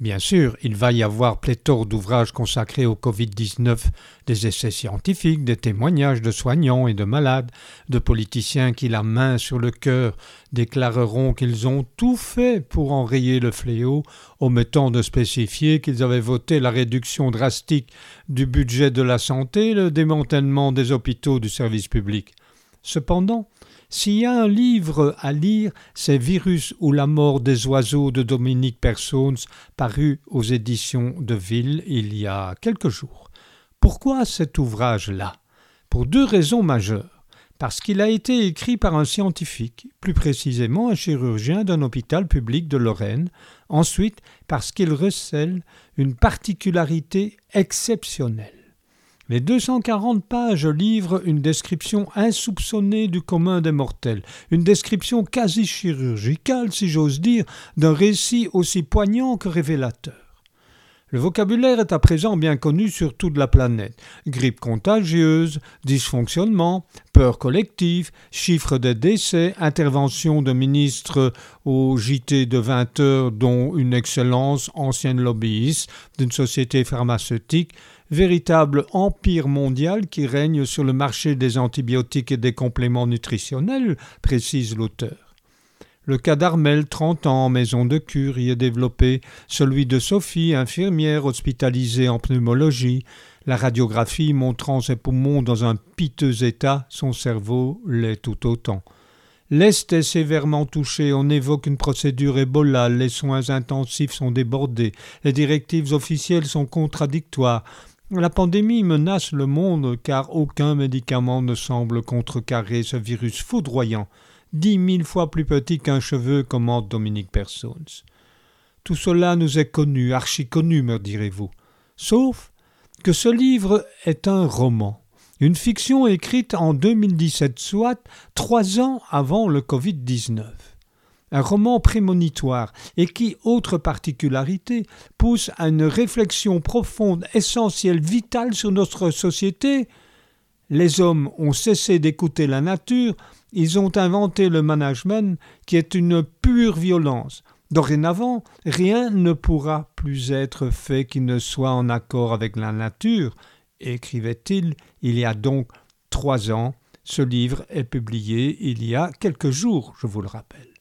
Bien sûr, il va y avoir pléthore d'ouvrages consacrés au Covid-19, des essais scientifiques, des témoignages de soignants et de malades, de politiciens qui, la main sur le cœur, déclareront qu'ils ont tout fait pour enrayer le fléau, omettant de spécifier qu'ils avaient voté la réduction drastique du budget de la santé et le démantèlement des hôpitaux du service public. Cependant, s'il y a un livre à lire, c'est Virus ou la mort des oiseaux de Dominique Persons, paru aux éditions de Ville il y a quelques jours. Pourquoi cet ouvrage-là? Pour deux raisons majeures. Parce qu'il a été écrit par un scientifique, plus précisément un chirurgien d'un hôpital public de Lorraine. Ensuite, parce qu'il recèle une particularité exceptionnelle. Les 240 pages livrent une description insoupçonnée du commun des mortels, une description quasi chirurgicale, si j'ose dire, d'un récit aussi poignant que révélateur. Le vocabulaire est à présent bien connu sur toute la planète. Grippe contagieuse, dysfonctionnement, peur collective, chiffres des décès, intervention de ministres au JT de 20 heures dont une excellence ancienne lobbyiste d'une société pharmaceutique, véritable empire mondial qui règne sur le marché des antibiotiques et des compléments nutritionnels, précise l'auteur. Le cas d'Armel, 30 ans, maison de cure, y est développé, celui de Sophie, infirmière hospitalisée en pneumologie, la radiographie montrant ses poumons dans un piteux état, son cerveau l'est tout autant. L'Est est sévèrement touché, on évoque une procédure Ebola, les soins intensifs sont débordés, les directives officielles sont contradictoires, la pandémie menace le monde car aucun médicament ne semble contrecarrer ce virus foudroyant, dix mille fois plus petit qu'un cheveu, commente Dominique Persons. Tout cela nous est connu, archi connu, me direz-vous. Sauf que ce livre est un roman, une fiction écrite en 2017, soit trois ans avant le Covid-19 un roman prémonitoire, et qui, autre particularité, pousse à une réflexion profonde, essentielle, vitale sur notre société. Les hommes ont cessé d'écouter la nature, ils ont inventé le management qui est une pure violence. Dorénavant, rien ne pourra plus être fait qui ne soit en accord avec la nature, écrivait-il il y a donc trois ans. Ce livre est publié il y a quelques jours, je vous le rappelle.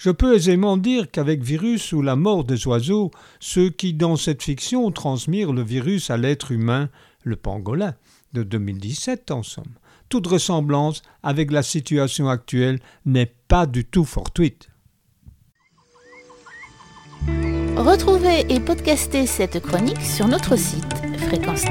Je peux aisément dire qu'avec Virus ou la mort des oiseaux, ceux qui dans cette fiction transmirent le virus à l'être humain, le pangolin, de 2017 en somme, toute ressemblance avec la situation actuelle n'est pas du tout fortuite. Retrouvez et podcastez cette chronique sur notre site fréquence